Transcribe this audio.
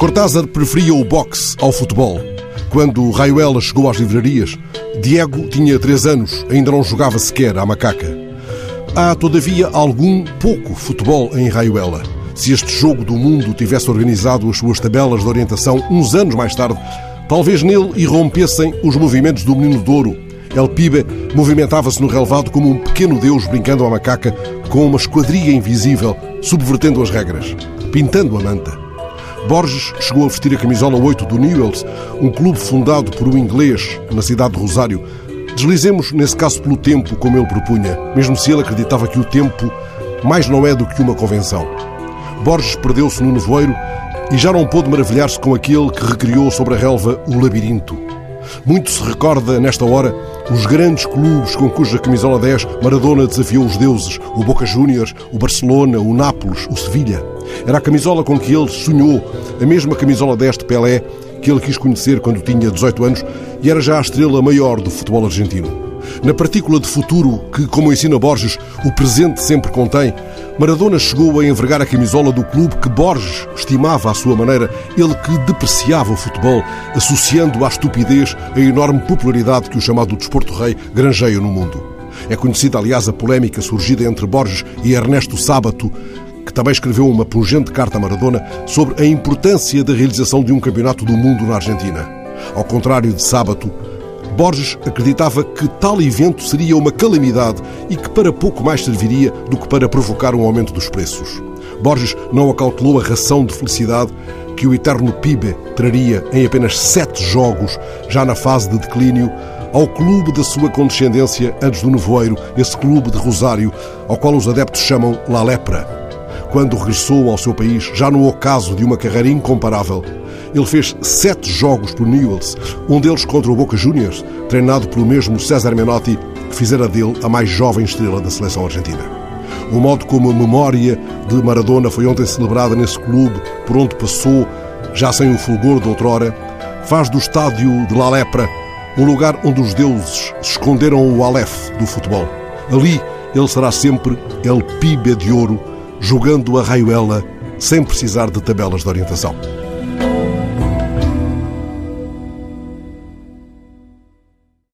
Cortázar preferia o boxe ao futebol. Quando Raiuela chegou às livrarias, Diego tinha três anos, ainda não jogava sequer à macaca. Há, todavia, algum pouco futebol em Raiuela. Se este jogo do mundo tivesse organizado as suas tabelas de orientação uns anos mais tarde, talvez nele irrompessem os movimentos do menino de ouro. El Pibe movimentava-se no relevado como um pequeno deus brincando à macaca com uma esquadria invisível, subvertendo as regras, pintando a manta. Borges chegou a vestir a camisola 8 do Newells, um clube fundado por um inglês na cidade de Rosário. Deslizemos, nesse caso, pelo tempo, como ele propunha, mesmo se ele acreditava que o tempo mais não é do que uma convenção. Borges perdeu-se no nevoeiro e já não pôde maravilhar-se com aquele que recriou sobre a relva o labirinto. Muito se recorda, nesta hora, os grandes clubes com cuja camisola 10 Maradona desafiou os deuses, o Boca Juniors, o Barcelona, o Nápoles, o Sevilha. Era a camisola com que ele sonhou, a mesma camisola 10 de Pelé que ele quis conhecer quando tinha 18 anos e era já a estrela maior do futebol argentino. Na partícula de futuro que, como ensina Borges, o presente sempre contém, Maradona chegou a envergar a camisola do clube que Borges estimava à sua maneira, ele que depreciava o futebol, associando à estupidez a enorme popularidade que o chamado desporto rei granjeia no mundo. É conhecida, aliás, a polémica surgida entre Borges e Ernesto Sábato, que também escreveu uma pungente carta a Maradona sobre a importância da realização de um campeonato do mundo na Argentina. Ao contrário de Sábato, Borges acreditava que tal evento seria uma calamidade e que para pouco mais serviria do que para provocar um aumento dos preços. Borges não acautelou a ração de felicidade que o eterno PIB traria em apenas sete jogos, já na fase de declínio, ao clube da sua condescendência antes do nevoeiro, esse clube de Rosário, ao qual os adeptos chamam La Lepra quando regressou ao seu país, já no ocaso de uma carreira incomparável. Ele fez sete jogos pelo Newells, um deles contra o Boca Juniors, treinado pelo mesmo César Menotti, que fizera dele a mais jovem estrela da seleção argentina. O modo como a memória de Maradona foi ontem celebrada nesse clube, por onde passou, já sem o fulgor de outrora, faz do estádio de La Lepra um lugar onde os deuses esconderam o Aleph do futebol. Ali ele será sempre El Pibe de Ouro, jogando a raioela sem precisar de tabelas de orientação.